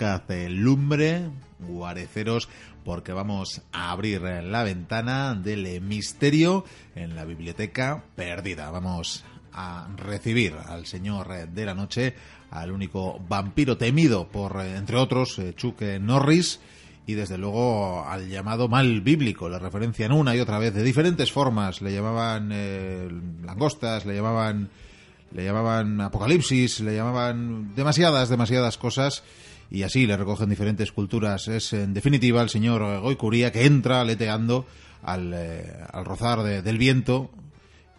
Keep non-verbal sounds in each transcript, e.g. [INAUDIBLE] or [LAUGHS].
buscad lumbre, guareceros, porque vamos a abrir la ventana del misterio en la biblioteca perdida. Vamos a recibir al señor de la noche, al único vampiro temido por, entre otros, Chuck Norris, y desde luego al llamado mal bíblico. Le referencian una y otra vez de diferentes formas. Le llamaban eh, langostas, le llamaban, le llamaban apocalipsis, le llamaban demasiadas, demasiadas cosas. Y así le recogen diferentes culturas. Es en definitiva el señor Goicuría que entra leteando al, eh, al rozar del viento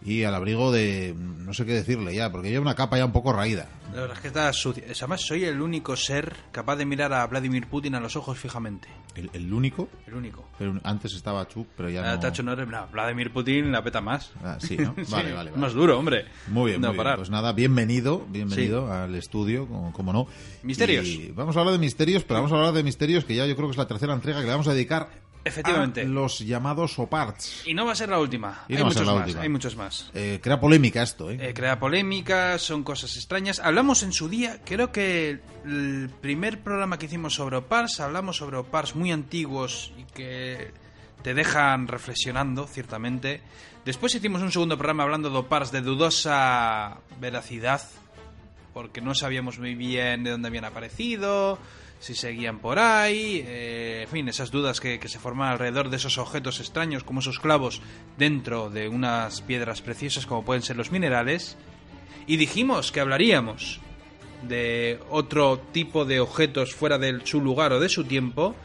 y al abrigo de no sé qué decirle ya, porque lleva una capa ya un poco raída. La verdad es que está sucia. Además, soy el único ser capaz de mirar a Vladimir Putin a los ojos fijamente. ¿El, único? El único. Pero antes estaba Chuk, pero ya ah, no... no, Vladimir Putin la peta más. Ah, sí, ¿no? [LAUGHS] Vale, vale, Más duro, hombre. Muy bien, muy bien. Pues nada, bienvenido, bienvenido al estudio, como, no. Misterios. Y vamos a hablar de misterios, pero vamos a hablar de misterios que ya yo creo que es la tercera entrega que le vamos a dedicar Efectivamente. los llamados OPARTs. Y no va a ser la última. hay, muchos más, hay muchos más. Eh, crea polémica esto, ¿eh? ¿eh? Crea polémica, son cosas extrañas. Hablamos en su día, creo que el primer programa que hicimos sobre OPARTs, hablamos sobre OPARTs muy antiguos y que te dejan reflexionando, ciertamente. Después hicimos un segundo programa hablando de OPARTs de dudosa veracidad, porque no sabíamos muy bien de dónde habían aparecido si seguían por ahí, eh, en fin, esas dudas que, se forman alrededor de esos objetos extraños como esos clavos dentro de unas piedras preciosas como pueden ser los minerales. Y dijimos que hablaríamos de otro tipo de objetos fuera de su lugar o de su tiempo.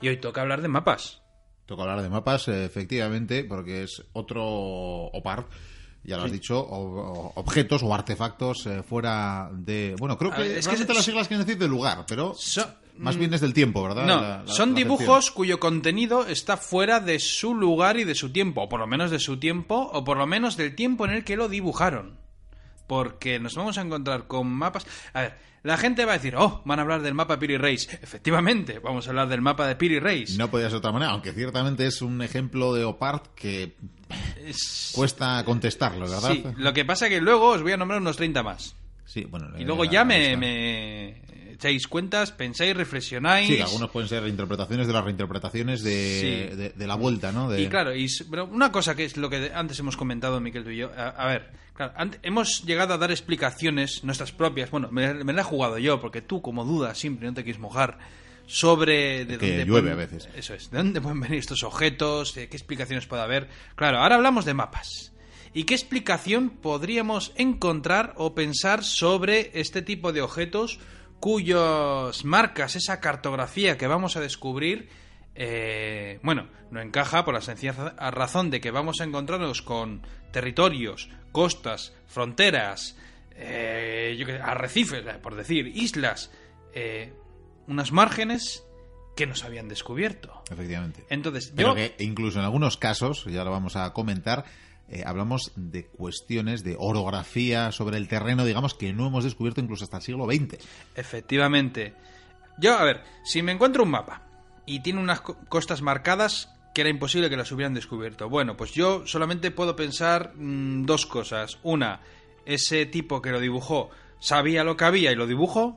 Y hoy toca hablar de mapas. Toca hablar de mapas, efectivamente, porque es otro OPAR ya lo has dicho, objetos o artefactos eh, fuera de... Bueno, creo que, es que las siglas quieren decir de lugar, pero más bien es del tiempo, ¿verdad? No, son dibujos cuyo contenido está fuera de su lugar y de su tiempo, o por lo menos de su tiempo, o por lo menos del tiempo en el que lo dibujaron. Porque nos vamos a encontrar con mapas... A ver, la gente va a decir, oh, van a hablar del mapa Piri Reis. Efectivamente, vamos a hablar del mapa de Piri Reis. No podía ser de otra manera, aunque ciertamente es un ejemplo de Opart que cuesta contestarlo, ¿verdad? Sí, lo que pasa es que luego os voy a nombrar unos 30 más. Sí, bueno. Y luego ya me, echáis cuentas, pensáis, reflexionáis. Sí, algunos pueden ser reinterpretaciones de las reinterpretaciones de, de, la vuelta, ¿no? Y claro, y, pero una cosa que es lo que antes hemos comentado, Miquel, tú y yo. A, ver, claro, hemos llegado a dar explicaciones nuestras propias. Bueno, me, me la he jugado yo, porque tú, como dudas, siempre no te quieres mojar sobre de dónde llueve a veces. Eso es, de dónde pueden venir estos objetos, qué explicaciones puede haber. Claro, ahora hablamos de mapas. ¿Y qué explicación podríamos encontrar o pensar sobre este tipo de objetos cuyas marcas, esa cartografía que vamos a descubrir, eh, bueno, no encaja por la sencilla razón de que vamos a encontrarnos con territorios, costas, fronteras, eh, arrecifes, por decir, islas, eh, unas márgenes que nos habían descubierto. Efectivamente. Entonces, Pero que incluso en algunos casos, ya lo vamos a comentar, eh, hablamos de cuestiones de orografía sobre el terreno, digamos, que no hemos descubierto incluso hasta el siglo XX. Efectivamente. Yo, a ver, si me encuentro un mapa y tiene unas costas marcadas que era imposible que las hubieran descubierto. Bueno, pues yo solamente puedo pensar mm, dos cosas. Una, ese tipo que lo dibujó sabía lo que había y lo dibujó.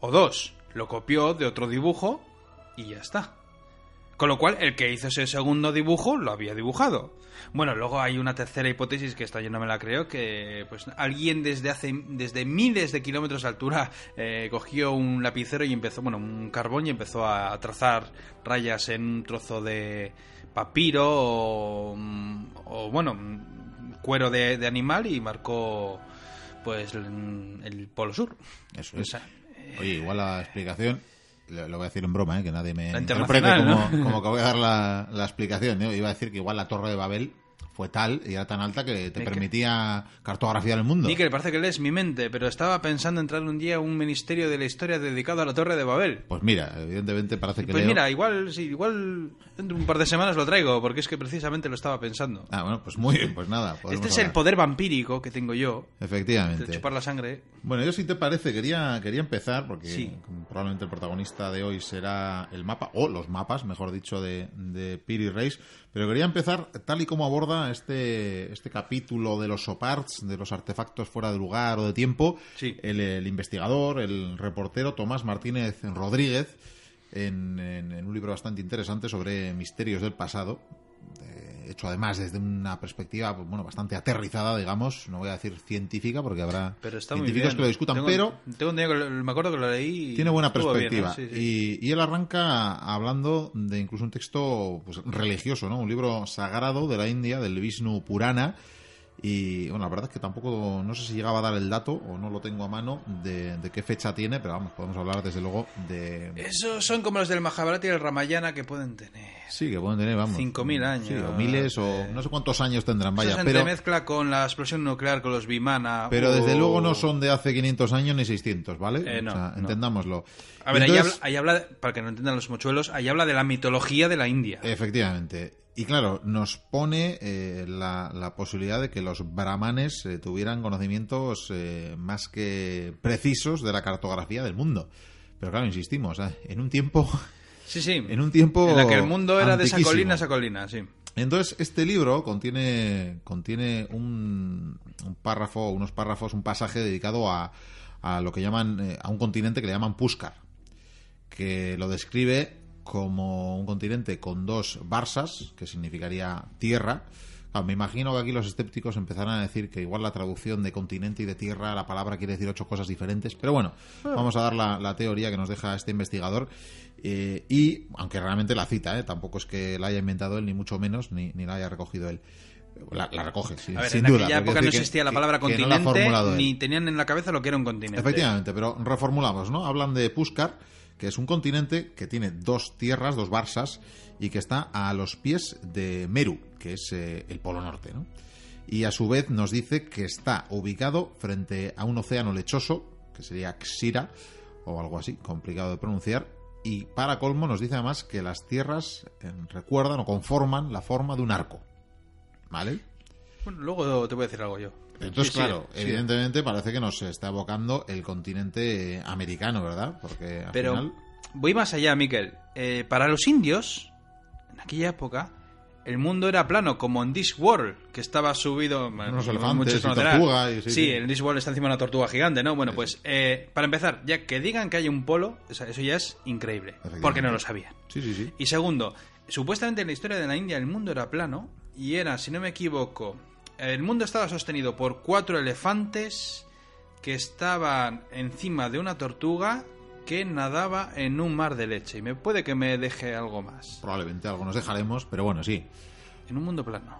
O dos, lo copió de otro dibujo y ya está. Con lo cual, el que hizo ese segundo dibujo lo había dibujado. Bueno, luego hay una tercera hipótesis que esta yo no me la creo, que pues alguien desde hace desde miles de kilómetros de altura eh, cogió un lapicero y empezó, bueno, un carbón y empezó a trazar rayas en un trozo de papiro o, o bueno, cuero de, animal y marcó pues el, polo sur. Eso es. Oye, igual la explicación, lo, voy a decir en broma, ¿eh? que nadie me interprete como, como, que voy a dar la, la explicación. ¿eh? Iba a decir que igual la Torre de Babel fue tal y era tan alta que te permitía cartografiar el mundo. Y que parece que lees mi mente, pero estaba pensando entrar un día a un ministerio de la historia dedicado a la Torre de Babel. Pues mira, evidentemente parece que Pues mira, igual sí, igual dentro de un par de semanas lo traigo, porque es que precisamente lo estaba pensando. Ah, bueno, pues muy bien, pues nada. Este es el poder vampírico que tengo yo. Efectivamente. De chupar la sangre. Bueno, yo si te parece, quería, quería empezar, porque probablemente el protagonista de hoy será el mapa, o los mapas, mejor dicho, de, de Piri Reis, pero quería empezar tal y como aborda este, este capítulo de los SOPARTS, de los artefactos fuera de lugar o de tiempo, Sí. el, el investigador, el reportero Tomás Martínez Rodríguez, en, en- en un libro bastante interesante sobre misterios del pasado, eh, hecho además desde una perspectiva pues, bueno bastante aterrizada, digamos, no voy a decir científica porque habrá Pero científicos que lo discutan, Tengo- pero Tengo un día que lo- me acuerdo que lo leí. y tiene buena bien, perspectiva. ¿eh? Sí, sí. Y, y él arranca hablando de incluso un texto pues, religioso, ¿no? Un libro sagrado de la India, del Vishnu Purana. Y bueno, la verdad es que tampoco, no sé si llegaba a dar el dato o no lo tengo a mano de, de qué fecha tiene, pero vamos, podemos hablar desde luego de... Esos son como los del Mahabharata y el Ramayana que pueden tener. Sí, que pueden tener, vamos. 5.000 años. Sí, o miles, o no sé cuántos años tendrán, vaya, Eso se pero... entremezcla con la explosión nuclear, con los Vimana. Pero desde luego no son de hace 500 años ni 600, ¿vale? Eh, no, o sea, no. entendámoslo. A ver, ahí, habla, ahí habla, para que no entiendan los mochuelos, ahí habla de la mitología de la India. Efectivamente. Y claro, nos pone eh, la, la posibilidad de que los brahmanes eh, tuvieran conocimientos eh, más que precisos de la cartografía del mundo. Pero claro, insistimos, eh, en un tiempo, [LAUGHS] sí, sí. en un tiempo En la que el mundo era de esa colina a esa colina, sí. Entonces, este libro contiene, contiene un, un párrafo, unos párrafos, un pasaje dedicado a, a lo que llaman, eh, a un continente que le llaman Puskar, que lo describe como un continente con dos barsas, que significaría tierra. Claro, me imagino que aquí los escépticos empezarán a decir que igual la traducción de continente y de tierra, la palabra quiere decir ocho cosas diferentes, pero bueno, vamos a dar la, la teoría que nos deja este investigador. eh, y, aunque realmente la cita, ¿eh? tampoco es que la haya inventado él, ni mucho menos, ni, ni la haya recogido él. La, la recoge, sí, A ver, sin en duda. aquella pero época no que- existía la que- palabra que no la ha continente, ni tenían en la cabeza lo que era un continente. Efectivamente, pero reformulamos, ¿no? Hablan de Puskar, que es un continente que tiene dos tierras, dos barsas, y que está a los pies de Meru, que es eh, el polo norte, ¿no? Y a su vez nos dice que está ubicado frente a un océano lechoso, que sería Xira, o algo así, complicado de pronunciar, y para colmo nos dice además que las tierras eh, recuerdan o conforman la forma de un arco, ¿vale? Bueno, luego te voy a decir algo yo. Entonces, Sí, claro, sí. evidentemente parece que nos está evocando el continente americano, ¿verdad? Porque al Pero final... voy más allá, Miquel. Eh, para los indios, en aquella época, el mundo era plano, como en Discworld, que estaba subido... Unos elefantes y tortuga y sí, en Discworld está encima de una tortuga gigante, ¿no? Bueno, pues, eh, para empezar, ya que digan que hay un polo, eso ya es increíble, porque no lo sabían. Sí, sí, sí. Y segundo, supuestamente en la historia de la India el mundo era plano y era, si no me equivoco, el mundo estaba sostenido por cuatro elefantes que estaban encima de una tortuga que nadaba en un mar de leche. Y me puede que me deje algo más. Probablemente algo nos dejaremos, pero bueno, sí. En un mundo plano.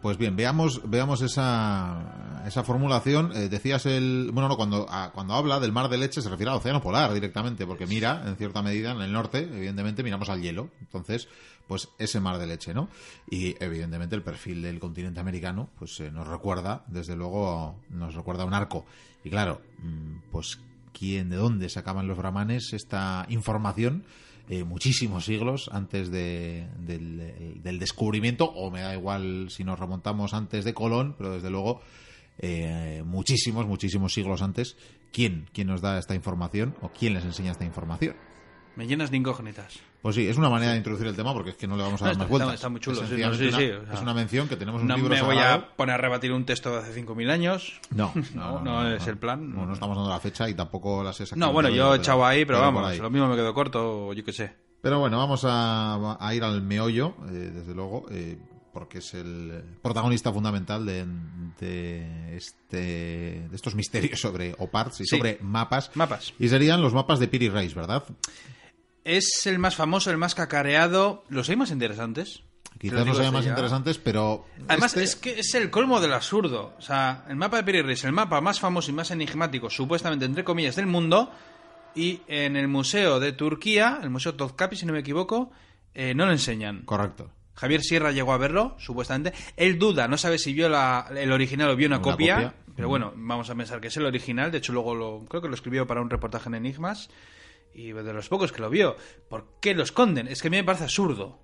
Pues bien, veamos, veamos esa, esa formulación. Eh, decías el. Bueno, no, cuando, a- cuando habla del mar de leche se refiere al océano polar directamente, porque mira, en cierta medida, en el norte, evidentemente, miramos al hielo. Entonces, pues ese mar de leche, ¿no? Y evidentemente el perfil del continente americano, pues eh, nos recuerda, desde luego, nos recuerda a un arco. Y claro, mm, pues, ¿quién, de dónde sacaban los brahmanes esta información? eh, muchísimos siglos antes de- del, del descubrimiento, o me da igual si nos remontamos antes de Colón, pero desde luego eh, muchísimos, muchísimos siglos antes, ¿quién, ¿quién nos da esta información o quién les enseña esta información? Me llenas de incógnitas. Pues sí, es una manera de introducir el tema porque es que no le vamos a dar No, más está- vueltas. está muy chulo, sí, no, sí, una, sí, o sea, es una mención que tenemos un No libro me voy sagrado. a poner a rebatir un texto de hace 5.000 años. [LAUGHS] No, No, no es el plan. No, no estamos dando la fecha y tampoco las exactamente. No, bueno, yo he echado ahí, pero, vamos, ahí. lo mismo me quedó corto, o yo qué sé. Pero bueno, vamos a, a ir al meollo, eh, desde luego, eh, porque es el protagonista fundamental de, de este, de estos misterios sobre OPARTs y sobre mapas. Mapas. Y serían los mapas de Piri Reis, ¿verdad? Es el más famoso, el más cacareado. Los hay más interesantes. Quizás sean desde más ya. interesantes, pero... Además, este- es que es el colmo del absurdo. O sea, el mapa de Reis, el mapa más famoso y más enigmático, supuestamente, entre comillas, del mundo. Y en el Museo de Turquía, el Museo Topkapi, si no me equivoco, eh, no lo enseñan. Correcto. Javier Sierra llegó a verlo, supuestamente. Él duda, no sabe si vio la- el original o vio una, Una copia, copia. Pero bueno, vamos a pensar que es el original. De hecho, luego lo, creo que lo escribió para un reportaje en Enigmas. Y de los pocos que lo vio. ¿Por qué lo esconden? Es que a mí me parece absurdo.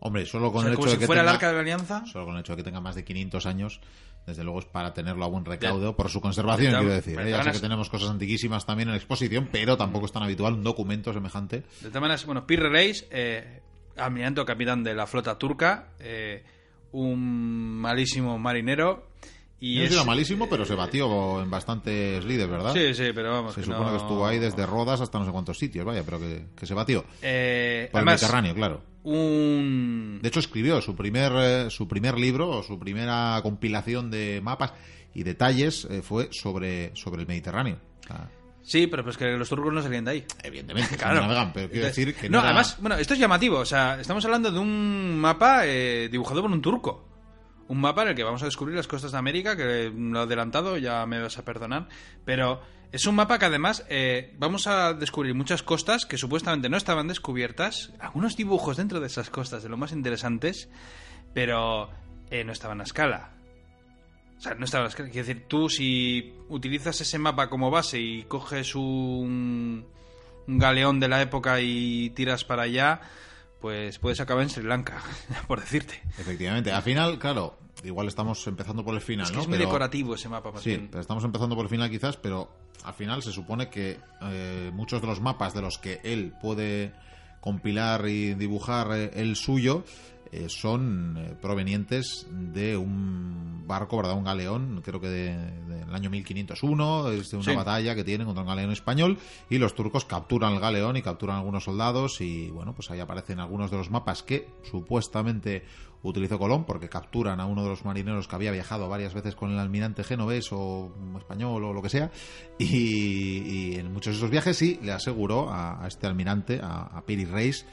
Hombre, solo con O sea, el como hecho si de que fuera tenga... el arca de la alianza. Solo con el hecho de que tenga más de 500 años, desde luego es para tenerlo a buen recaudo por su conservación, quiero decir. de ¿eh? Ya sé que tenemos cosas antiquísimas también en exposición, pero tampoco es tan habitual un documento semejante. De todas maneras, bueno, Pirre Reis, eh, almirante o capitán de la flota turca, eh, un malísimo marinero. Y no es- era malísimo, pero se batió en bastantes líderes, ¿verdad? Sí, sí, pero vamos. Se que supone no- que estuvo ahí desde Rodas hasta no sé cuántos sitios, vaya, pero que, que se batió. Eh, Por el Mediterráneo, claro. un... De hecho, escribió su primer, eh, su primer libro, o su primera compilación de mapas y detalles eh, fue sobre, sobre el Mediterráneo. Sí, pero pues que los turcos no salían de ahí. evidentemente, [LAUGHS] Claro. no navegan, pero quiero Entonces- decir que no, no, era- además, bueno, esto es llamativo. O sea, estamos hablando de un mapa eh, dibujado por un turco. Un mapa en el que vamos a descubrir las costas de América, que lo he adelantado, ya me vas a perdonar. Pero es un mapa que además eh, vamos a descubrir muchas costas que supuestamente no estaban descubiertas. Algunos dibujos dentro de esas costas, de lo más interesantes, pero eh, no estaban a escala. O sea, no estaban a escala. Quiero decir, tú si utilizas ese mapa como base y coges un, un galeón de la época y tiras para allá, pues puedes acabar en Sri Lanka, [LAUGHS] por decirte. Efectivamente. Al final, claro, igual estamos empezando por el final, es que ¿no? es muy Pero- decorativo ese mapa, más Sí, bien. pero estamos empezando por el final quizás, pero al final se supone que eh, muchos de los mapas de los que él puede compilar y dibujar eh, el suyo eh, son eh, provenientes de un barco, ¿verdad? Un galeón, creo que de- del año 1501, es de una Sí. batalla que tienen contra un galeón español y los turcos capturan el galeón y capturan algunos soldados y bueno, pues ahí aparecen algunos de los mapas que supuestamente utilizó Colón porque capturan a uno de los marineros que había viajado varias veces con el almirante genovés o español o lo que sea y, y en muchos de esos viajes sí le aseguró a, a este almirante, a, a Piri Reis,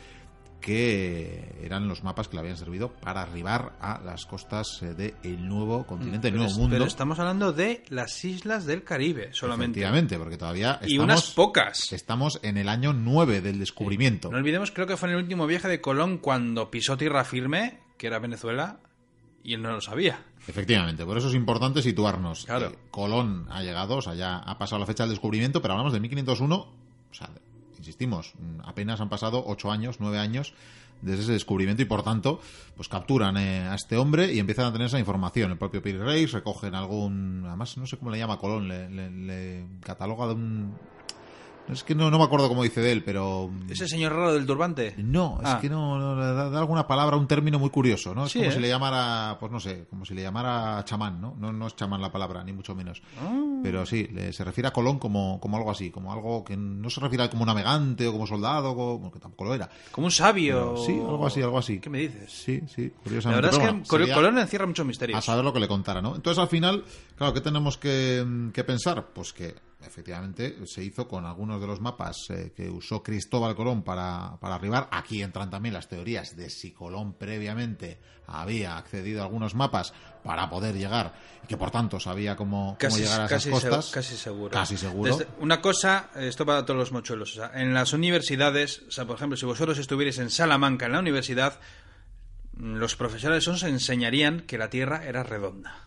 que eran los mapas que le habían servido para arribar a las costas eh, del nuevo continente, del Pero, nuevo es- mundo. pero estamos hablando de las islas del Caribe, solamente. Efectivamente, porque todavía Y estamos, unas pocas. estamos en el año 9 del descubrimiento. No olvidemos, creo que fue en el último viaje de Colón cuando pisó tierra firme, que era Venezuela, y él no lo sabía. Efectivamente, por eso es importante situarnos. Claro. Eh, Colón ha llegado, o sea, ya ha pasado la fecha del descubrimiento, pero hablamos de 1501, o sea, insistimos, mm, apenas han pasado 8 años, 9 años desde ese descubrimiento y por tanto, pues capturan eh, a este hombre y empiezan a tener esa información. El propio Piri Reis recogen algún, además no sé cómo le llama Colón, le cataloga de un... Es que no, no me acuerdo cómo dice de él, pero... Ese señor raro del turbante. No, es Ah. que no, no, da, da alguna palabra, un término muy curioso, ¿no? Es Sí, como ¿eh? si le llamara, pues no sé, como si le llamara chamán, ¿no? No, no es chamán la palabra, ni mucho menos. Ah. Pero sí, le- se refiere a Colón como, como algo así, como algo que no se refiere a como navegante o como soldado, como, que tampoco lo era. Como un sabio. Pero sí, algo así, algo así. ¿Qué me dices? Sí, sí, La curiosamente. verdad es que bueno, Colón encierra muchos a misterios. saber lo que le contara, ¿no? Entonces al final, claro, ¿qué tenemos que, que pensar? Pues que efectivamente se hizo con algunos de los mapas eh, que usó Cristóbal Colón para, para arribar. Aquí entran también las teorías de si Colón previamente había accedido a algunos mapas para poder llegar y que por tanto sabía cómo, cómo llegar a esas casi costas. casi seguro. Casi seguro. Desde- una cosa, esto para todos los mochuelos. O sea, en las universidades, o sea, por ejemplo, si vosotros estuvierais en Salamanca, en la universidad, los profesores os enseñarían que la Tierra era redonda.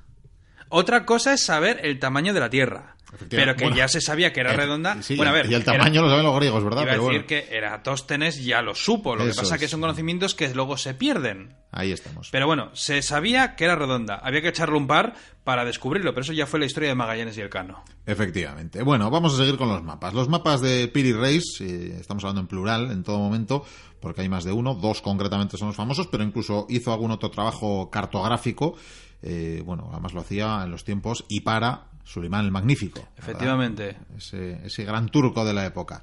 Otra cosa es saber el tamaño de la Tierra. Pero que Bueno, ya se sabía que era eh, redonda. sí, bueno, a ver, y el era- tamaño lo saben los griegos, ¿verdad? Iba a Pero decir bueno, que Eratóstenes ya lo supo. Lo que pasa es. que son conocimientos que luego se pierden. ahí estamos. Pero bueno, se sabía que era redonda. Había que echarle un par para descubrirlo, pero eso ya fue la historia de Magallanes y el Cano. Efectivamente. Bueno, vamos a seguir con los mapas. Los mapas de Piri Reis, eh, estamos hablando en plural en todo momento, porque hay más de uno, dos concretamente son los famosos, pero incluso hizo algún otro trabajo cartográfico, eh, bueno, además lo hacía en los tiempos y para Sulimán el Magnífico. Efectivamente. Ese, ese gran turco de la época.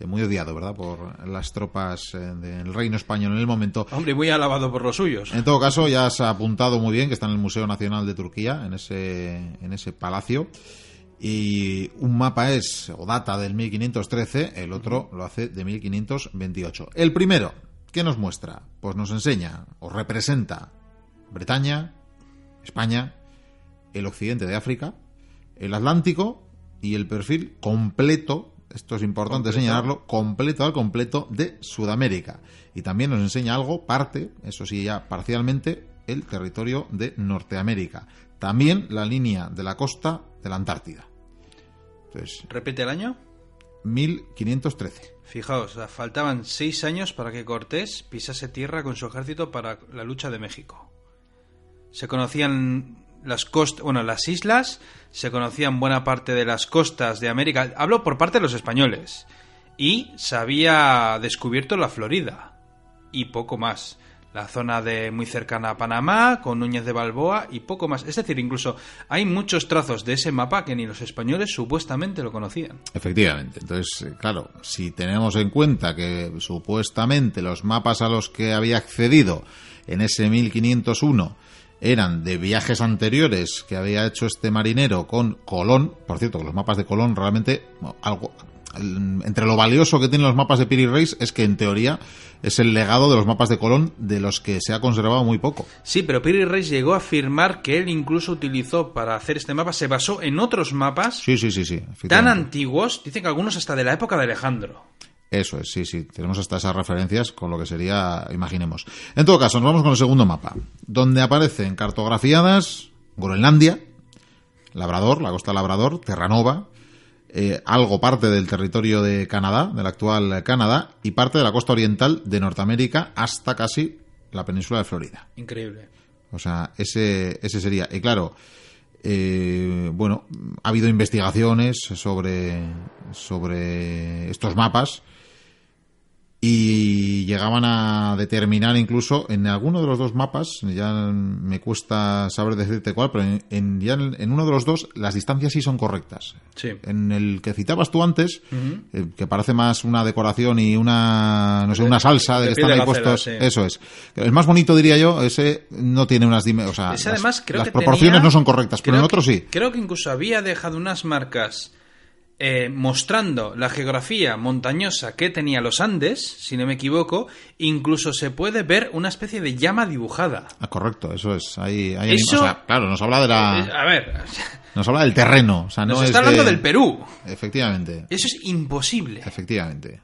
Eh, muy odiado, ¿verdad?, por las tropas eh, del reino español en el momento. Hombre, muy alabado por los suyos. En todo caso, ya se ha apuntado muy bien que está en el Museo Nacional de Turquía, en ese, en ese palacio. Y un mapa es o data del 1513, el otro lo hace de 1528. El primero, ¿qué nos muestra? Pues nos enseña o representa Bretaña, España, el occidente de África, el Atlántico y el perfil completo, esto es importante Completo. señalarlo, completo al completo de Sudamérica. Y también nos enseña algo, parte, eso sí ya parcialmente, el territorio de Norteamérica. También la línea de la costa de la Antártida. Entonces, Repite el año. 1513. Fijaos, faltaban seis años para que Cortés pisase tierra con su ejército para la lucha de México. Se conocían las costas, bueno, las islas, se conocían buena parte de las costas de América. Hablo por parte de los españoles. Y se había descubierto la Florida. Y poco más. la zona de muy cercana a Panamá, con Núñez de Balboa y poco más. Es decir, incluso hay muchos trazos de ese mapa que ni los españoles supuestamente lo conocían. Efectivamente. Entonces, eh, claro, si tenemos en cuenta que supuestamente los mapas a los que había accedido en ese 1501 eran de viajes anteriores que había hecho este marinero con Colón, por cierto, los mapas de Colón realmente algo entre lo valioso que tienen los mapas de Piri Reis es que en teoría es el legado de los mapas de Colón de los que se ha conservado muy poco. Sí, pero Piri Reis llegó a afirmar que él incluso utilizó para hacer este mapa, se basó en otros mapas sí, sí, sí, sí, tan antiguos, dicen que algunos hasta de la época de Alejandro. Eso es, sí, sí. Tenemos hasta esas referencias con lo que sería, imaginemos. En todo caso, nos vamos con el segundo mapa, donde aparecen cartografiadas Groenlandia, Labrador, la costa Labrador, Terranova, eh, algo parte del territorio de Canadá, del actual Canadá, y parte de la costa oriental de Norteamérica hasta casi la península de Florida. Increíble. O sea, ese, ese sería. Y claro, eh, bueno, ha habido investigaciones sobre, sobre estos mapas y llegaban a determinar incluso en alguno de los dos mapas, ya me cuesta saber decirte cuál, pero en, ya en, uno de los dos las distancias sí son correctas. Sí. En el que citabas tú antes, eh, que parece más una decoración y una, no sé, una salsa de, que están ahí puestos, eso es. El más bonito diría yo, ese no tiene unas o sea, las, proporciones no son correctas, pero en otro sí. Creo que incluso había dejado unas marcas eh, mostrando la geografía montañosa que tenía los Andes, si no me equivoco, incluso se puede ver una especie de llama dibujada. Ah, correcto, eso es. Ahí, claro, nos habla de la. Eh, a ver. [LAUGHS] Nos habla del terreno. O sea, nos está hablando del Perú. Efectivamente. Eso es imposible. Efectivamente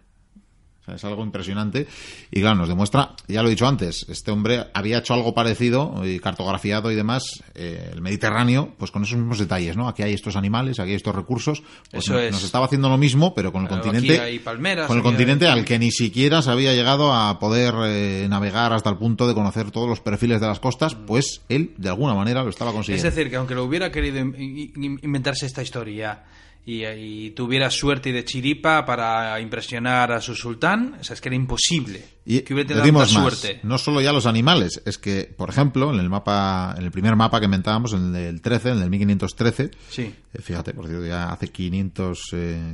es algo impresionante. Y claro, nos demuestra, ya lo he dicho antes, este hombre había hecho algo parecido y cartografiado y demás eh, el Mediterráneo, pues con esos mismos detalles, ¿no? Aquí hay estos animales, aquí hay estos recursos. Pues Eso nos, estaba haciendo lo mismo, pero con el continente. con el continente al que ni siquiera se había llegado a poder eh, navegar hasta el punto de conocer todos los perfiles de las costas, pues él de alguna manera lo estaba consiguiendo. Es decir, que aunque lo hubiera querido inventarse esta historia y, tuviera suerte y de chiripa para impresionar a su sultán, o sea, es que era imposible y que hubiera tenido suerte. No solo ya los animales, es que, por ejemplo, en el mapa, en el primer mapa que inventábamos, en el del 13, en el 1513, sí. Eh, fíjate, por cierto, ya hace 500,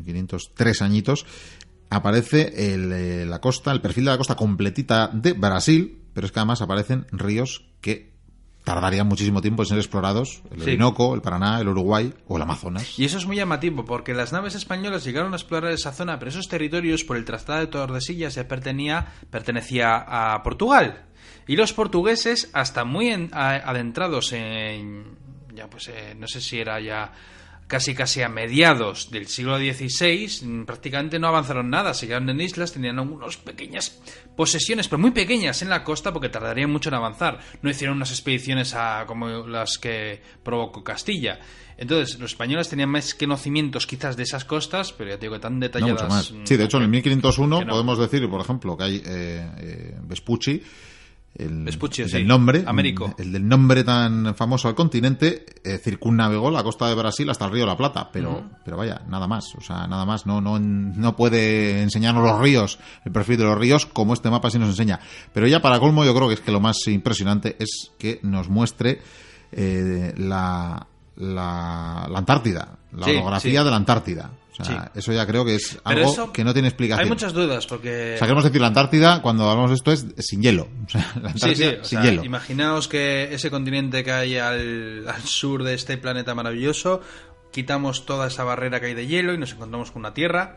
503 eh, añitos, aparece eh, la costa, el perfil de la costa completita de Brasil, pero es que además aparecen ríos que tardarían muchísimo tiempo en ser explorados, el Orinoco, el Paraná, el Uruguay o el Amazonas. Y eso es muy llamativo, porque las naves españolas llegaron a explorar esa zona, pero esos territorios, por el Tratado de Tordesillas, ya pertenecía, pertenecía a Portugal. Y los portugueses, hasta muy adentrados en... ya pues eh, no sé si era ya casi casi a mediados del siglo XVI, mm, prácticamente no avanzaron nada, se quedaron en islas, tenían algunas pequeñas posesiones, pero muy pequeñas en la costa porque tardarían mucho en avanzar. No hicieron unas expediciones a, como las que provocó Castilla. Entonces, los españoles tenían más conocimientos quizás de esas costas, pero ya te digo que tan detalladas. mucho más. Sí, de hecho, en el 1501 podemos decir, por ejemplo, que hay eh, eh, Vespucci el, del nombre, el del nombre tan famoso al continente, eh, circunnavegó la costa de Brasil hasta el río La Plata, pero, pero vaya, nada más, o sea, nada más, no, no, no puede enseñarnos los ríos, el perfil de los ríos, como este mapa sí nos enseña. Pero ya para colmo, yo creo que es que lo más impresionante es que nos muestre eh, la, la, Antártida, la orografía de la Antártida. Eso ya creo que es algo que no tiene explicación. Hay muchas dudas porque... O sea, queremos decir, la Antártida, cuando hablamos de esto, es sin hielo. [LAUGHS] O sea, la Antártida sin hielo. Imaginaos que ese continente que hay al, sur de este planeta maravilloso, quitamos toda esa barrera que hay de hielo y nos encontramos con una Tierra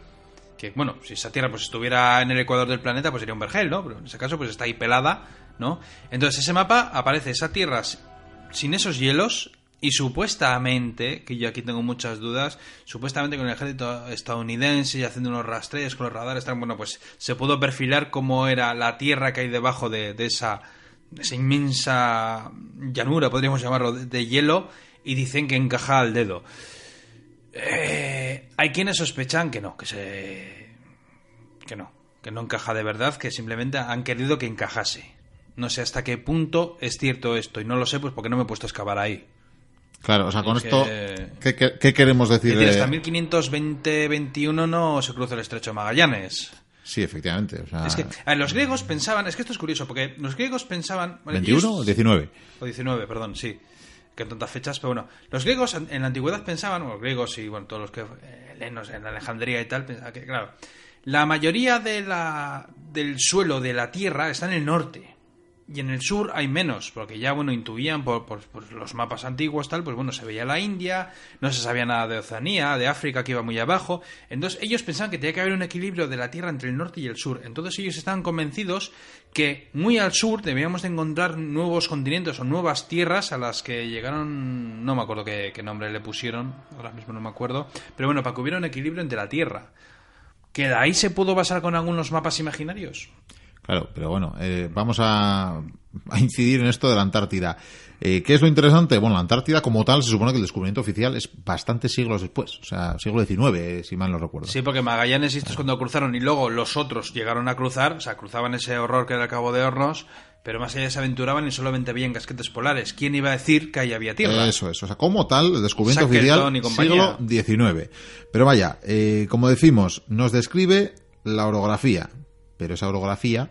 que, bueno, si esa Tierra pues estuviera en el ecuador del planeta, pues sería un vergel, ¿no? Pero en ese caso, pues está ahí pelada, ¿no? Entonces, ese mapa aparece esa Tierra sin esos hielos y supuestamente, que yo aquí tengo muchas dudas, supuestamente con el ejército estadounidense y haciendo unos rastreos con los radares, bueno, pues se pudo perfilar cómo era la tierra que hay debajo de, esa, inmensa llanura, podríamos llamarlo, de, hielo, y dicen que encaja al dedo. Eh, hay quienes sospechan que no, que se. que no, que no encaja de verdad, que simplemente han querido que encajase. No sé hasta qué punto es cierto esto, y no lo sé, pues porque no me he puesto a excavar ahí. Claro, o sea, con esto, ¿qué, queremos decir? hasta 1520-21 no se cruza el estrecho de Magallanes. Sí, efectivamente. o sea, Es que a ver, los griegos pensaban, es que esto es curioso, porque los griegos pensaban... bueno, 21 ellos- o 19. O 19, perdón, sí. Que tantas fechas, pero bueno. Los griegos en la antigüedad pensaban, bueno, los griegos y bueno, todos los que. eh, helenos en Alejandría y tal, pensaban que, claro, la mayoría de la, del suelo de la tierra está en el norte. Y en el sur hay menos, porque ya, bueno, intuían por, los mapas antiguos, tal, pues bueno, se veía la India, no se sabía nada de Oceanía, de África, que iba muy abajo. Entonces, ellos pensaban que tenía que haber un equilibrio de la tierra entre el norte y el sur. Entonces, ellos estaban convencidos que muy al sur debíamos de encontrar nuevos continentes o nuevas tierras a las que llegaron, no me acuerdo qué, qué nombre le pusieron, ahora mismo no me acuerdo, pero bueno, para que hubiera un equilibrio entre la tierra. ¿Que de ahí se pudo basar con algunos mapas imaginarios? Claro, pero bueno, eh, vamos a, a incidir en esto de la Antártida. Eh, ¿Qué es lo interesante? Bueno, la Antártida como tal se supone que el descubrimiento oficial es bastantes siglos después, o sea, siglo XIX, eh, si mal no recuerdo. Sí, porque Magallanes y estos cuando cruzaron y luego los otros llegaron a cruzar, o sea, cruzaban ese horror que era el Cabo de Hornos, pero más allá se aventuraban y solamente veían casquetes polares. ¿Quién iba a decir que ahí había tierra? Eso es, o sea, como tal, el descubrimiento Shackleton oficial siglo XIX. Pero vaya, eh, como decimos, nos describe la orografía, pero esa orografía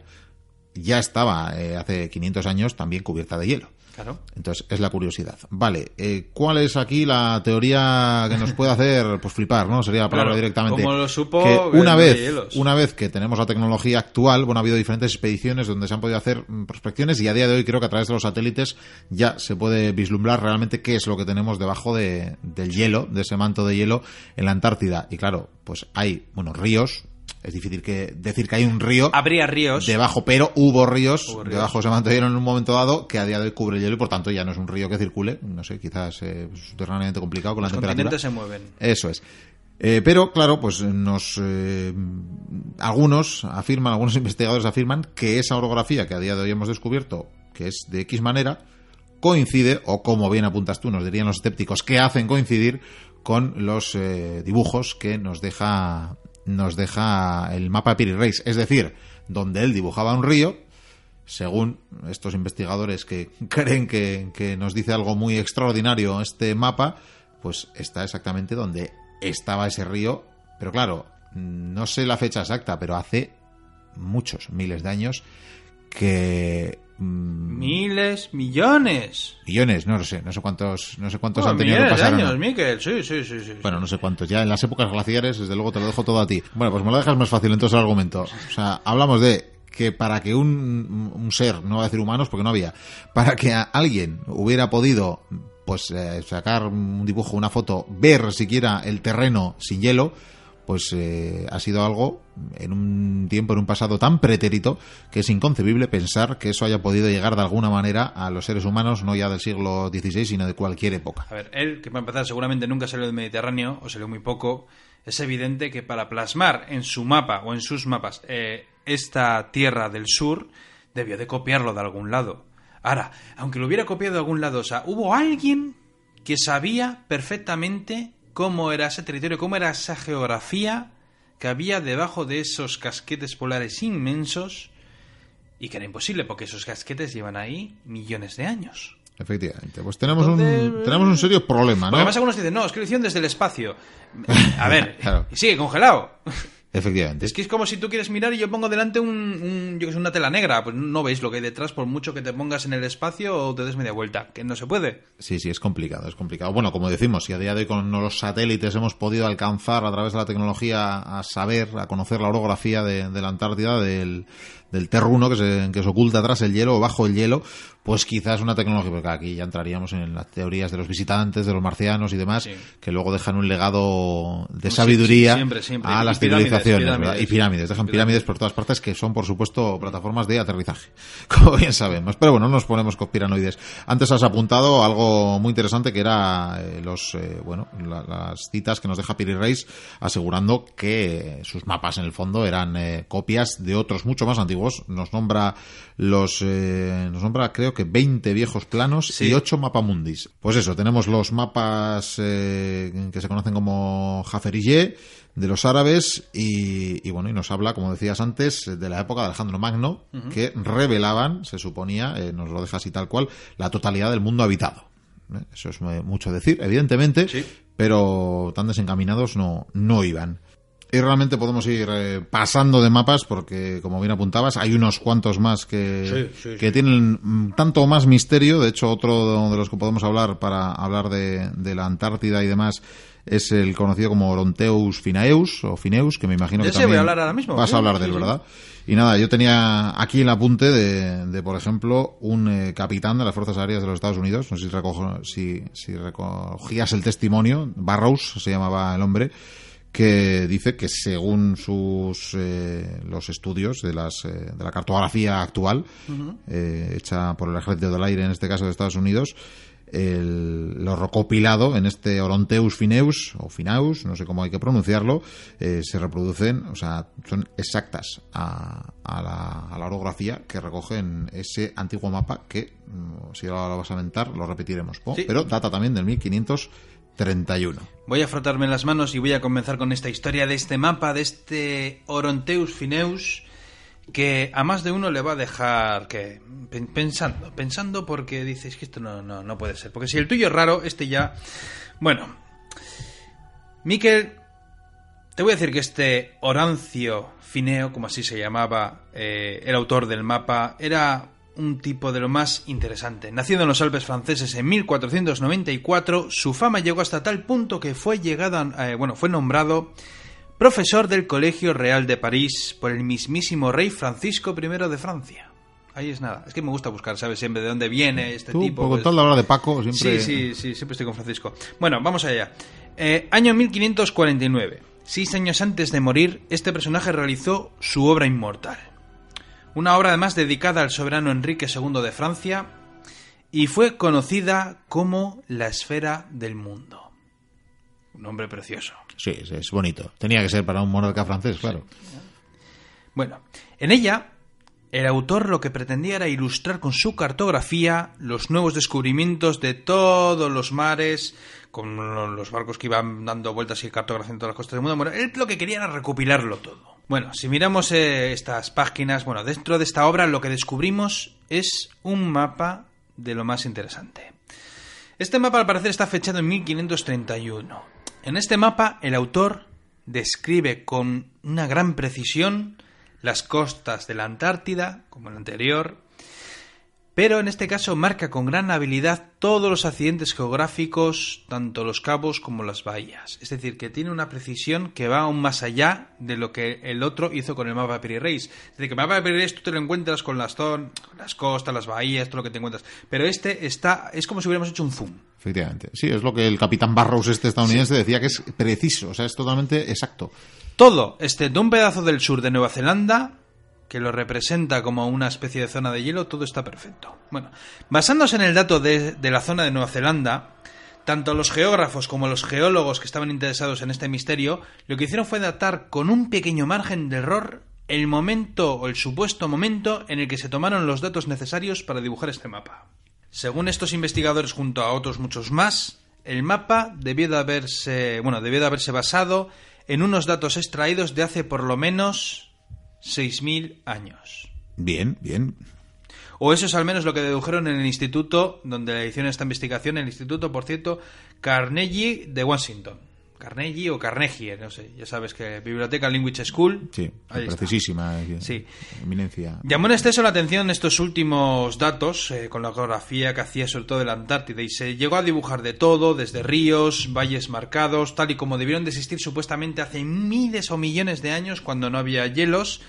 ya estaba eh, hace 500 años también cubierta de hielo. Claro. Entonces, es la curiosidad. Vale, eh, ¿cuál es aquí la teoría que nos puede hacer [LAUGHS] pues flipar, no? Sería la palabra Claro, directamente. ¿cómo lo supo? Que una vez, una vez que tenemos la tecnología actual, bueno, ha habido diferentes expediciones donde se han podido hacer mm, prospecciones y a día de hoy creo que a través de los satélites ya se puede vislumbrar realmente qué es lo que tenemos debajo de, del hielo, de ese manto de hielo en la Antártida. Y claro, pues hay, bueno, ríos. Es difícil que decir que hay un río Habría ríos. debajo, pero hubo ríos, Hubo ríos. debajo de hielo en un momento dado que a día de hoy cubre el hielo y por tanto ya no es un río que circule, no sé, quizás eh, subterráneamente complicado con Los la temperatura. continentes se mueven. Eso es. Eh, pero claro, pues nos eh, algunos afirman, algunos [LAUGHS] investigadores afirman que esa orografía que a día de hoy hemos descubierto, que es de X manera, coincide, o como bien apuntas tú, nos dirían los escépticos, que hacen coincidir con los eh, dibujos que nos deja nos deja el mapa Piri Reis, es decir, donde él dibujaba un río, según estos investigadores que [LAUGHS] creen que, que nos dice algo muy extraordinario este mapa, pues está exactamente donde estaba ese río. Pero claro, no sé la fecha exacta, pero hace muchos miles de años que mm, Miles, millones. millones, no lo sé, no sé cuántos, no sé cuántos Bueno, han tenido que de pasar. ¿o no? años, Miquel. Sí, sí, sí, sí. Bueno, no sé cuántos. Ya en las épocas glaciares, desde luego te lo dejo todo a ti. Bueno, pues me lo dejas más fácil entonces el argumento. O sea, hablamos de que para que un, un ser, no voy a decir humanos porque no había, para que a alguien hubiera podido pues eh, sacar un dibujo, una foto, ver siquiera el terreno sin hielo, pues eh, ha sido algo en un tiempo, en un pasado tan pretérito, que es inconcebible pensar que eso haya podido llegar de alguna manera a los seres humanos, no ya del siglo XVI, sino de cualquier época. A ver, él, que para empezar seguramente nunca salió del Mediterráneo, o salió muy poco, es evidente que para plasmar en su mapa o en sus mapas eh, esta tierra del sur, debió de copiarlo de algún lado. Ahora, aunque lo hubiera copiado de algún lado, o sea, hubo alguien que sabía perfectamente cómo era ese territorio, cómo era esa geografía que había debajo de esos casquetes polares inmensos y que era imposible porque esos casquetes llevan ahí millones de años. Efectivamente, pues tenemos un tenemos un serio problema, Porque ¿no? además algunos dicen, no, es que lo hicieron desde el espacio. [LAUGHS] A ver, Claro. y sigue congelado. Efectivamente. Es que es como si tú quieres mirar y yo pongo delante un, un- yo que sé, una tela negra. Pues no veis lo que hay detrás por mucho que te pongas en el espacio o te des media vuelta. Que no se puede. Sí, sí, es complicado, es complicado. Bueno, como decimos, si a día de hoy con los satélites hemos podido alcanzar a través de la tecnología a saber, a conocer la orografía de, de la Antártida, del, del terruno que se, que se oculta tras el hielo o bajo el hielo, pues quizás una tecnología, porque aquí ya entraríamos en las teorías de los visitantes, de los marcianos y demás, Sí. que luego dejan un legado de sabiduría sí, siempre, siempre. a Y las civilizaciones. Y pirámides, dejan Pirámides. pirámides por todas partes que son, por supuesto, plataformas de aterrizaje, [LAUGHS] como bien sabemos. Pero bueno, no nos ponemos conspiranoides. Antes has apuntado algo muy interesante que era eh, los, eh, bueno, la- las citas que nos deja Piri Reis asegurando que sus mapas en el fondo eran eh, copias de otros mucho más antiguos. Nos nombra los, eh, nos nombra creo que 20 viejos planos Sí. y 8 mapamundis. Pues eso, tenemos los mapas eh, que se conocen como Jaferillé de los árabes y, y bueno, y nos habla, como decías antes, de la época de Alejandro Magno, que revelaban, se suponía, eh, nos lo deja así tal cual, la totalidad del mundo habitado. ¿eh? Eso es mu- mucho decir, evidentemente, Sí. pero tan desencaminados no, no iban. Y realmente podemos ir eh, pasando de mapas porque, como bien apuntabas, hay unos cuantos más que, Sí, sí, que sí. tienen mm, tanto más misterio. De hecho, otro de los que podemos hablar para hablar de, de la Antártida y demás es el conocido como Oronteus finaeus o Fineus, que me imagino que ese voy también a hablar ahora mismo, vas a hablar de él. ¿verdad? Y nada, yo tenía aquí el apunte de, de, por ejemplo, un eh, capitán de las Fuerzas Aéreas de los Estados Unidos, no sé si, recojo- si, si recogías el testimonio, Barrows se llamaba el hombre, que dice que según sus eh, los estudios de las eh, de la cartografía actual eh, hecha por el ejército del aire en este caso de Estados Unidos el- lo recopilado en este Oronteus fineus o finaus, no sé cómo hay que pronunciarlo, eh, se reproducen, o sea, son exactas a, a la, a la orografía que recoge en ese antiguo mapa que, mm, si ahora lo vas a mentar, lo repetiremos. Pero data también del 1531. Voy a frotarme las manos y voy a comenzar con esta historia de este mapa, de este Oronteus Fineus, que a más de uno le va a dejar que pen- pensando, pensando porque dices que esto no, no, no puede ser. Porque si el tuyo es raro, este ya... Bueno, Miquel, te voy a decir que este Orancio Fineo, como así se llamaba eh, el autor del mapa, era un tipo de lo más interesante. Nacido en los Alpes franceses en 1494, su fama llegó hasta tal punto que fue llegado, eh, bueno, fue nombrado profesor del Colegio Real de París por el mismísimo rey Francisco I de Francia. Ahí es nada. Es que me gusta buscar, ¿sabes? Siempre de dónde viene este Tú, tipo. por pues- contar la hora de Paco, siempre... Sí, sí, sí, siempre estoy con Francisco. Bueno, vamos allá. Eh, año 1549. Seis años antes de morir, este personaje realizó su obra inmortal. Una obra además dedicada al soberano Enrique II de Francia y fue conocida como la esfera del mundo. Un nombre precioso. Sí, es, bonito. Tenía que ser para un monarca francés, claro. Bueno, en ella, el autor lo que pretendía era ilustrar con su cartografía los nuevos descubrimientos de todos los mares, con lo- los barcos que iban dando vueltas y cartografiando todas las costas del mundo. Bueno, él lo que quería era recopilarlo todo. Bueno, si miramos eh, estas páginas, bueno, dentro de esta obra lo que descubrimos es un mapa de lo más interesante. Este mapa al parecer está fechado en 1531. En este mapa el autor describe con una gran precisión las costas de la Antártida, como el anterior, pero en este caso marca con gran habilidad todos los accidentes geográficos, tanto los cabos como las bahías. Es decir, que tiene una precisión que va aún más allá de lo que el otro hizo con el mapa de Piri Reis. Es decir, que el mapa de Piri Reis tú te lo encuentras con las, zon- las costas, las bahías, todo lo que te encuentras. Pero este está, es como si hubiéramos hecho un zoom. Efectivamente. Sí, es lo que el capitán Barrows este estadounidense decía que es preciso, o sea, es totalmente exacto. Todo, excepto un pedazo del sur de Nueva Zelanda, que lo representa como una especie de zona de hielo, todo está perfecto. Bueno, basándose en el dato de, de la zona de Nueva Zelanda, tanto los geógrafos como los geólogos que estaban interesados en este misterio, lo que hicieron fue datar con un pequeño margen de error el momento o el supuesto momento en el que se tomaron los datos necesarios para dibujar este mapa. Según estos investigadores junto a otros muchos más, el mapa debió de haberse, bueno, debió de haberse basado en unos datos extraídos de hace por lo menos 6.000 años. Bien, bien. O eso es al menos lo que dedujeron en el instituto donde hicieron esta investigación, el instituto, por cierto, Carnegie de Washington. Carnegie o Carnegie, no sé, ya sabes que Biblioteca Language School. Sí, precisísima. eh, Sí. Eminencia. Llamó en exceso la atención estos últimos datos, eh, con la geografía que hacía sobre todo de la Antártida, y se llegó a dibujar de todo, desde ríos, valles marcados, tal y como debieron de existir supuestamente hace miles o millones de años cuando no había hielos,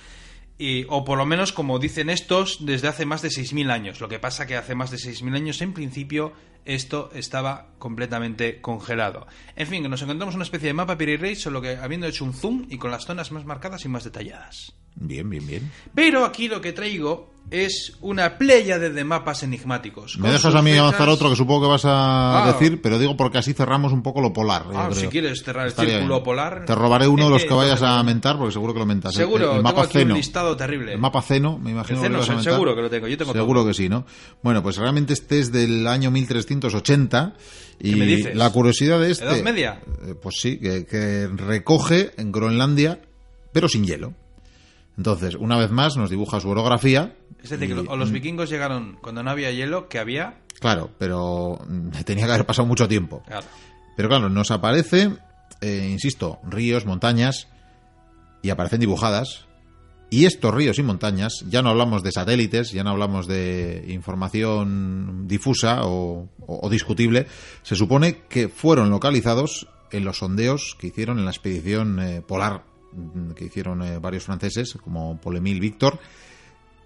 y- o por lo menos, como dicen estos, desde hace más de 6.000 años. Lo que pasa que hace más de 6.000 años, en principio, esto estaba completamente congelado. En fin, que nos encontramos una especie de mapa Piri Reis, solo que habiendo hecho un zoom y con las zonas más marcadas y más detalladas. Bien, bien, bien. Pero aquí lo que traigo es una pléyade de mapas enigmáticos. Me dejas a mí fechas- avanzar otro que supongo que vas a Ah. decir, pero digo porque así cerramos un poco lo polar. Ah, si quieres cerrar el Estaría círculo bien. polar. Te robaré uno de los Eh, que vayas a mentar, porque seguro que lo mentas. El- Seguro, el, tengo mapa aquí un listado terrible. El mapa Ceno, me imagino. El que lo vas a mentar. seguro que lo tengo, yo tengo Seguro todo. que sí, ¿no? Bueno, pues realmente este es del año 1380. Y ¿Qué me dices? la curiosidad de este. ¿Edad media? eh, Pues sí, que, que recoge en Groenlandia, pero sin hielo. Entonces, una vez más, nos dibuja su orografía. Es decir, y- los vikingos llegaron cuando no había hielo, que había. Claro, pero mm, [LAUGHS] tenía que haber pasado mucho tiempo. Claro. Pero claro, nos aparece, eh, insisto, ríos, montañas, y aparecen dibujadas. Y estos ríos y montañas, ya no hablamos de satélites, ya no hablamos de información difusa o, o- o discutible, se supone que fueron localizados en los sondeos que hicieron en la expedición eh, polar mm, que hicieron eh, varios franceses, como Paul Émile Victor,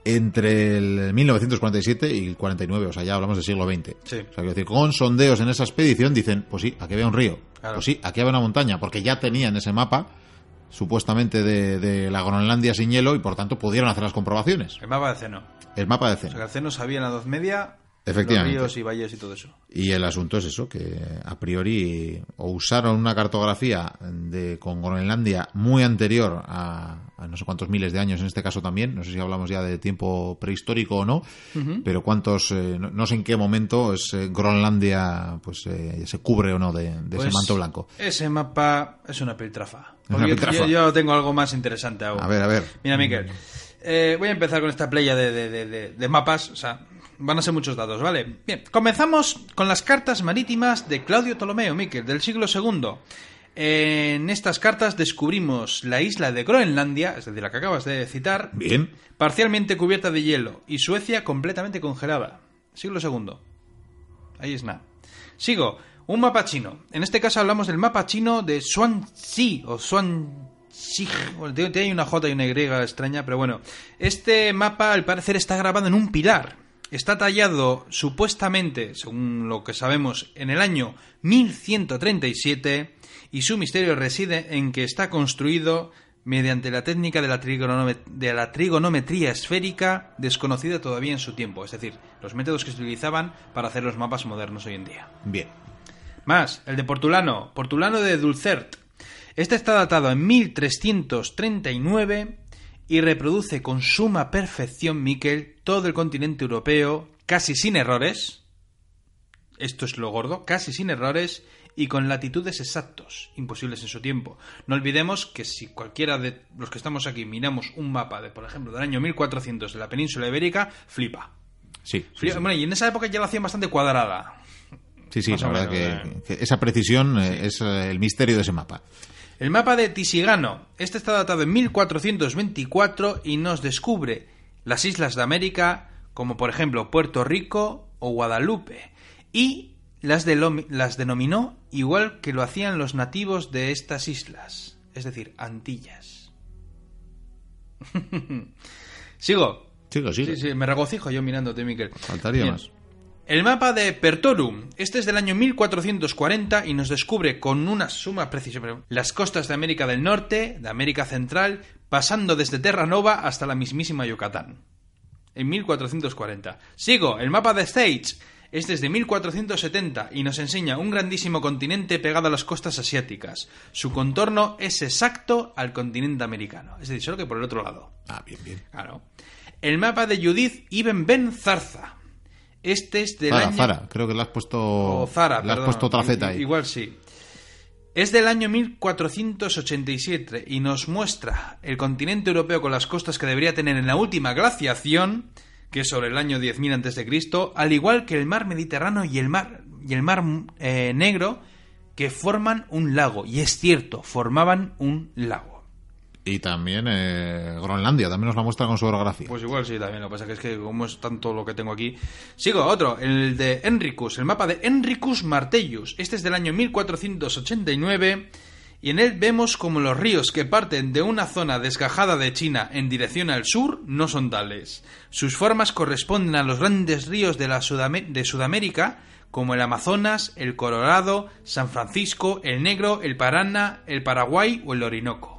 entre el 1947 y el 49, o sea, ya hablamos del siglo XX. Sí. O sea, quiero decir, con sondeos en esa expedición dicen, pues sí, aquí había un río, Claro. pues sí, aquí había una montaña, porque ya tenían ese mapa, supuestamente de, de la Groenlandia sin hielo, y por tanto pudieron hacer las comprobaciones. El mapa de Ceno. El mapa de O sea, que Ceno. el Ceno sabía en la Edad Media Efectivamente. los ríos y valles y todo eso. Y el asunto es eso, que a priori o usaron una cartografía de, con Groenlandia muy anterior a, a no sé cuántos miles de años en este caso también, no sé si hablamos ya de tiempo prehistórico o no, pero cuántos, eh, no, no sé en qué momento es eh, Groenlandia pues eh, se cubre o no de, de ese Pues, manto blanco. Ese mapa es una piltrafa. Porque yo- piltrafa. Yo, yo tengo algo más interesante aún. A ver, a ver. Mira, Miquel. eh, voy a empezar con esta playa de, de- de- de- de mapas. O sea, van a ser muchos datos, ¿vale? Bien, comenzamos con las cartas marítimas de Claudio Ptolomeo, Miquel, del siglo II. En estas cartas descubrimos la isla de Groenlandia, es decir, la que acabas de citar, Bien. parcialmente cubierta de hielo y Suecia completamente congelada. Siglo II. Ahí es nada. Sigo. Un mapa chino. En este caso hablamos del mapa chino de Swansea o. Bueno, tiene tiene una J y una Y extraña, pero bueno. Este mapa al parecer está grabado en un pilar. Está tallado supuestamente, según lo que sabemos, en el año 1137 y su misterio reside en que está construido mediante la técnica de la, de la trigonometría esférica desconocida todavía en su tiempo, es decir, los métodos que se utilizaban para hacer los mapas modernos hoy en día. Bien. Más, el de Portulano, Portulano de Dulcert. Este está datado en 1339 y reproduce con suma perfección, Miquel, todo el continente europeo, casi sin errores. Esto es lo gordo, casi sin errores y con latitudes exactos, imposibles en su tiempo. No olvidemos que si cualquiera de los que estamos aquí miramos un mapa de, por ejemplo, del año 1400 de la península ibérica, flipa. Sí, sí, Flipa. sí. Bueno, y en esa época ya lo hacían bastante cuadrada. Sí, sí, la verdad que, que esa precisión eh, es eh, el misterio de ese mapa. El mapa de Tisigano. Este está datado en 1424 y nos descubre las islas de América, como por ejemplo Puerto Rico o Guadalupe, y las, las denominó igual que lo hacían los nativos de estas islas, es decir, Antillas. [LAUGHS] Sigo. Sigo, sigo. Sí, sí, me regocijo yo mirándote, Miquel. Faltaría Bien. más. El mapa de Pertorum. Este es del año 1440 y nos descubre con una suma precisión las costas de América del Norte, de América Central, pasando desde Terranova hasta la mismísima Yucatán. En 1440. Sigo, el mapa de. Este es de 1470 y nos enseña un grandísimo continente pegado a las costas asiáticas. Su contorno es exacto al continente americano. Es decir, solo que por el otro lado. Ah, bien, bien. Claro. El mapa de Judith Ibn Ben Zarza. Este es del Zara, año... Zara, creo que le has puesto. O Zara, le has perdón. puesto otra Z ahí. Igual sí. Es del año 1487 y nos muestra el continente europeo con las costas que debería tener en la última glaciación, que es sobre el año 10.000 antes de Cristo, al igual que el mar Mediterráneo y el mar y el mar eh, Negro, que forman un lago. Y es cierto, formaban un lago. Y también eh, Groenlandia, también nos la muestra con su orografía. Pues igual sí, también. Lo que pasa es que como es tanto lo que tengo aquí... Sigo, otro, el de Enricus, el mapa de Enricus Martellus. Este es del año 1489 y en él vemos como los ríos que parten de una zona desgajada de China en dirección al sur no son tales. Sus formas corresponden a los grandes ríos de, la Sudame- de Sudamérica como el Amazonas, el Colorado, San Francisco, el Negro, el Paraná, el Paraguay o el Orinoco.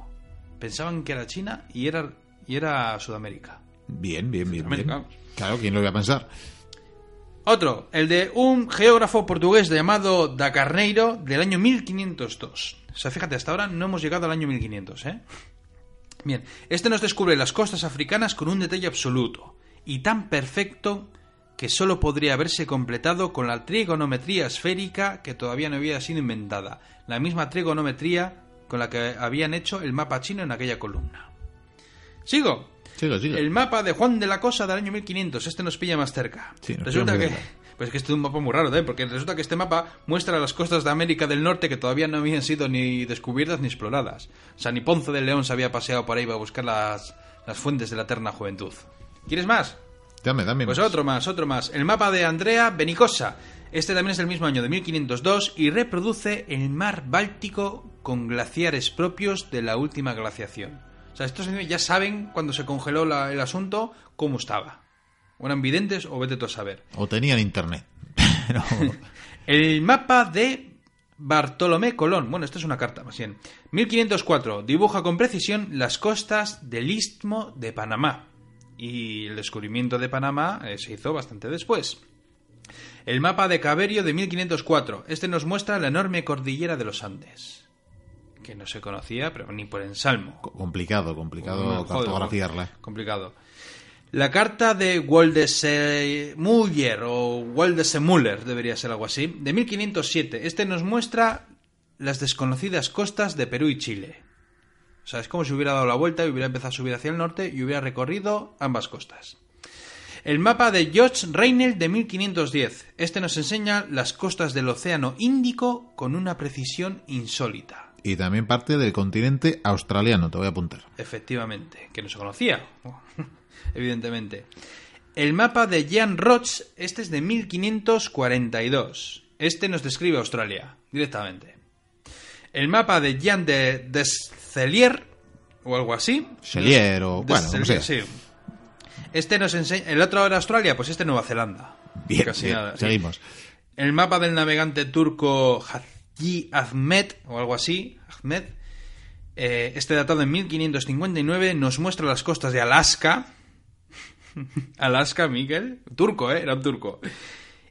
Pensaban que era China y era, y era Sudamérica. Bien, bien, bien. bien. Claro, ¿quién lo iba a pensar? Otro, el de un geógrafo portugués llamado Da Carneiro del año 1502. O sea, fíjate, hasta ahora no hemos llegado al año 1500, ¿eh? Bien, este nos descubre las costas africanas con un detalle absoluto y tan perfecto que solo podría haberse completado con la trigonometría esférica que todavía no había sido inventada, la misma trigonometría con la que habían hecho el mapa chino en aquella columna. Sigo. Sigo, sigo. El mapa de Juan de la Cosa del año 1500. Este nos pilla más cerca. Sí, nos Resulta que muy cerca. [LAUGHS] Pero es que este es un mapa muy raro, ¿eh? Porque resulta que este mapa muestra las costas de América del Norte que todavía no habían sido ni descubiertas ni exploradas. O sea, ni Ponce de León se había paseado por ahí para buscar las, las fuentes de la eterna juventud. ¿Quieres más? Dame, dame. Pues más. otro más, otro más. El mapa de Andrea Benicosa. Este también es del mismo año de 1502 y reproduce el mar Báltico con glaciares propios de la última glaciación. O sea, estos señores ya saben cuando se congeló la- el asunto cómo estaba. O eran videntes o vete tú a saber. O tenían internet. [LAUGHS] [LAUGHS] El mapa de Bartolomé Colón. Bueno, esto es una carta, más bien. 1504. Dibuja con precisión las costas del Istmo de Panamá. Y el descubrimiento de Panamá eh, se hizo bastante después. El mapa de Caberio de 1504. Este nos muestra la enorme cordillera de los Andes. Que no se conocía, pero ni por ensalmo. complicado, complicado cartografiarla. Complicado. La carta de Waldseemüller o Waldeseemüller, debería ser algo así, de 1507. Este nos muestra las desconocidas costas de Perú y Chile. O sea, es como si hubiera dado la vuelta y hubiera empezado a subir hacia el norte y hubiera recorrido ambas costas. El mapa de George Reinel de 1510. Este nos enseña las costas del Océano Índico con una precisión insólita. Y también parte del continente australiano, te voy a apuntar. Efectivamente, que no se conocía, [LAUGHS] evidentemente. El mapa de Jan Roch, este es de 1542. Este nos describe Australia, directamente. El mapa de Jan de Descelier, o algo así. Selier o- bueno, sí. Este nos enseña... ¿El otro era Australia? Pues este Nueva Zelanda. Bien, Casi bien, nada, sí. seguimos. El mapa del navegante turco Haji Ahmed, o algo así, Ahmed, eh, este datado en 1559, nos muestra las costas de Alaska. [LAUGHS] Alaska, Miguel. Turco, ¿eh? Era un turco.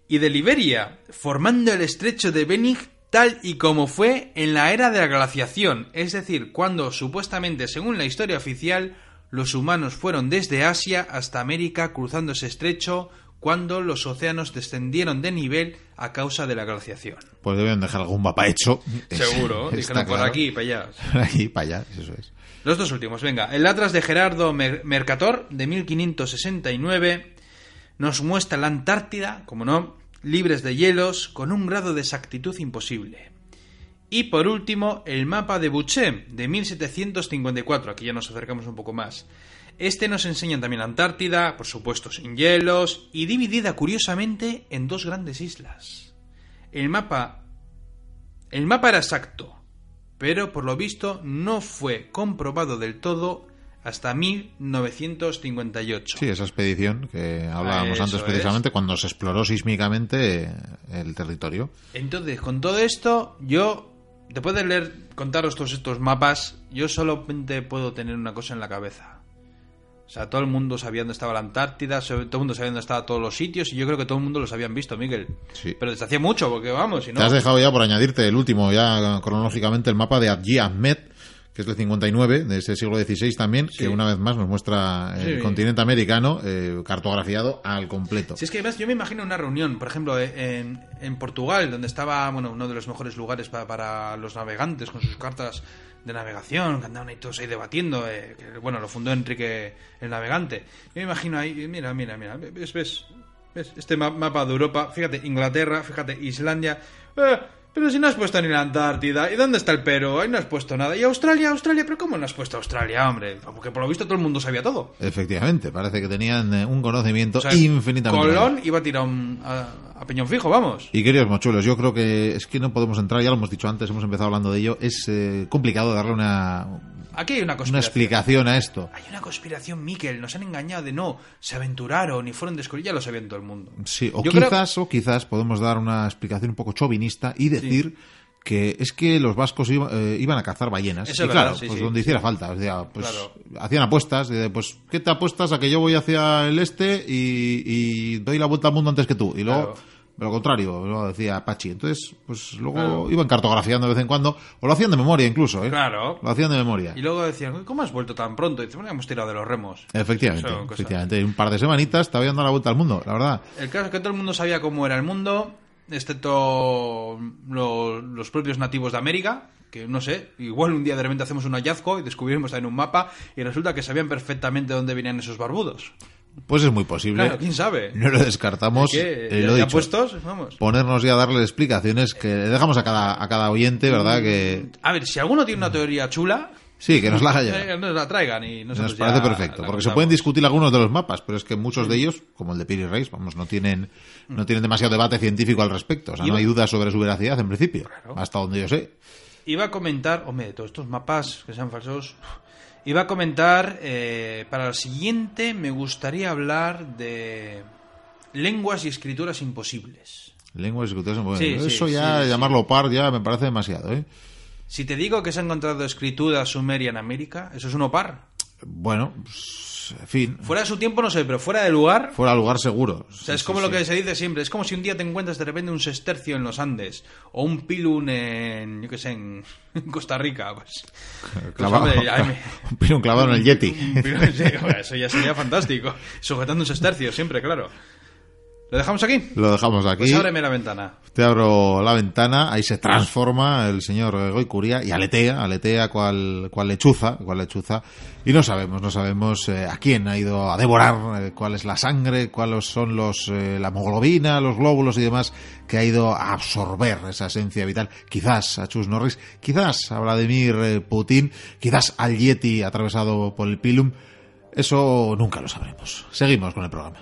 Y de Liberia, formando el estrecho de Bering tal y como fue en la era de la glaciación, es decir, cuando supuestamente, según la historia oficial, los humanos fueron desde Asia hasta América cruzando ese estrecho cuando los océanos descendieron de nivel a causa de la glaciación. Pues deben dejar algún mapa hecho. [LAUGHS] Seguro, dijeron por claro. aquí y para allá. Por [LAUGHS] aquí para allá, eso es. Los dos últimos, venga. El Atlas de Gerardo Mer- Mercator, de 1569, nos muestra la Antártida, como no, libres de hielos, con un grado de exactitud imposible. Y por último, el mapa de Boucher, de 1754. Aquí ya nos acercamos un poco más. Este nos enseña también la Antártida, por supuesto sin hielos, y dividida curiosamente en dos grandes islas. El mapa el mapa era exacto, pero por lo visto no fue comprobado del todo hasta 1958. Sí, esa expedición que hablábamos Eso antes es. precisamente, cuando se exploró sísmicamente el territorio. Entonces, con todo esto, yo, después de leer, contaros todos estos mapas, yo solamente puedo tener una cosa en la cabeza. O sea, todo el mundo sabía dónde estaba la Antártida, todo el mundo sabía dónde estaban todos los sitios, y yo creo que todo el mundo los habían visto, Miguel. Sí. Pero desde hacía mucho, porque vamos, si no... Te has dejado ya por añadirte el último, ya cronológicamente, el mapa de Adji Ahmed, que es del 59, de ese siglo XVI también, Sí. que una vez más nos muestra el Sí. continente americano eh, cartografiado al completo. Si es que además yo me imagino una reunión, por ejemplo, eh, en, en Portugal, donde estaba bueno, uno de los mejores lugares pa- para, los navegantes con sus cartas de navegación, que andaban ahí todos ahí debatiendo, eh, que, bueno, lo fundó Enrique el Navegante. Yo me imagino ahí, mira, mira, mira, ves, ves, ves este ma- mapa de Europa, fíjate, Inglaterra, fíjate, Islandia, eh, pero si no has puesto ni la Antártida, ¿y dónde está el Perú? Ahí no has puesto nada. ¿Y Australia, Australia? ¿Pero cómo no has puesto Australia, hombre? Porque por lo visto todo el mundo sabía todo. Efectivamente, parece que tenían eh, un conocimiento O sea, infinitamente. Colón iba a tirar un- a, a Peñón Fijo, vamos. Y queridos mochuelos, yo creo que es que no podemos entrar, ya lo hemos dicho antes, hemos empezado hablando de ello, es eh, complicado darle una, Aquí hay una una conspiración. explicación a esto. Hay una conspiración, Miquel. Nos han engañado de no. Se aventuraron y fueron descubridos. Ya lo sabían todo el mundo. Sí, o Yo creo- quizás, o quizás podemos dar una explicación un poco chauvinista y decir que es que los vascos iba- eh, iban a cazar ballenas. Eso y es verdad, claro, sí, pues sí, donde sí. hiciera falta. O sea, pues Claro. hacían apuestas. de, pues, ¿qué te apuestas a que yo voy hacia el este y, y doy la vuelta al mundo antes que tú? Y luego, Claro. Lo contrario, lo decía Pachi. Entonces, pues luego Claro. iban cartografiando de vez en cuando, o lo hacían de memoria incluso, ¿eh? Claro. Lo hacían de memoria. Y luego decían, ¿cómo has vuelto tan pronto? Y dice, bueno, hemos tirado de los remos. Efectivamente, efectivamente. Un par de semanitas te habían dado la vuelta al mundo, la verdad. El caso es que todo el mundo sabía cómo era el mundo, excepto lo- los propios nativos de América, que no sé, igual un día de repente hacemos un hallazgo y descubrimos en un mapa y resulta que sabían perfectamente dónde venían esos barbudos. Pues es muy posible. Claro, quién sabe. No lo descartamos. ¿Qué? eh, ¿Ya- lo ya dicho. puestos? Vamos. Ponernos ya a darle explicaciones que le dejamos a cada, a cada oyente, ¿verdad? Que A ver, si alguno tiene una teoría chula, sí, que nos la [LAUGHS] eh, nos la traigan y Nos parece perfecto, porque se pueden discutir algunos de los mapas, pero es que muchos de ellos, como el de Piri Reis, vamos, no tienen, no tienen demasiado debate científico al respecto. O sea, no hay duda sobre su veracidad en principio, Claro. hasta donde yo sé. Iba a comentar, hombre, todos estos mapas que sean falsos. Iba a comentar, eh, para el siguiente me gustaría hablar de lenguas y escrituras imposibles. Lenguas escrituras, bueno, Sí, sí, eso ya, sí, llamarlo par, ya me parece demasiado, ¿eh? Si te digo que se ha encontrado escritura sumeria en América, eso es un opar. Bueno, pues, en fin, Fuera de su tiempo no sé, pero fuera de lugar... fuera al lugar seguro. O sea, es como lo que se dice siempre. Es como si un día te encuentras de repente un sestercio en los Andes o un pilun en, yo qué sé, en, [LAUGHS] Costa Rica. Pues, pues, Clavado, hombre, [LAUGHS] me- un pilón clavado en el Yeti. [LAUGHS] pilun, eso ya sería fantástico. Sujetando un sestercio siempre, claro. ¿Lo dejamos aquí? Lo dejamos aquí. Pues ábreme la ventana. Te abro la ventana, ahí se transforma el señor Goicuría y aletea, aletea cual, cual lechuza, cual lechuza, y no sabemos, no sabemos eh, a quién ha ido a devorar, eh, cuál es la sangre, cuáles son los, eh, la hemoglobina, los glóbulos y demás que ha ido a absorber esa esencia vital. Quizás a Chus Norris, quizás a Vladimir Putin, quizás al Yeti atravesado por el Pilum. Eso nunca lo sabremos. Seguimos con el programa.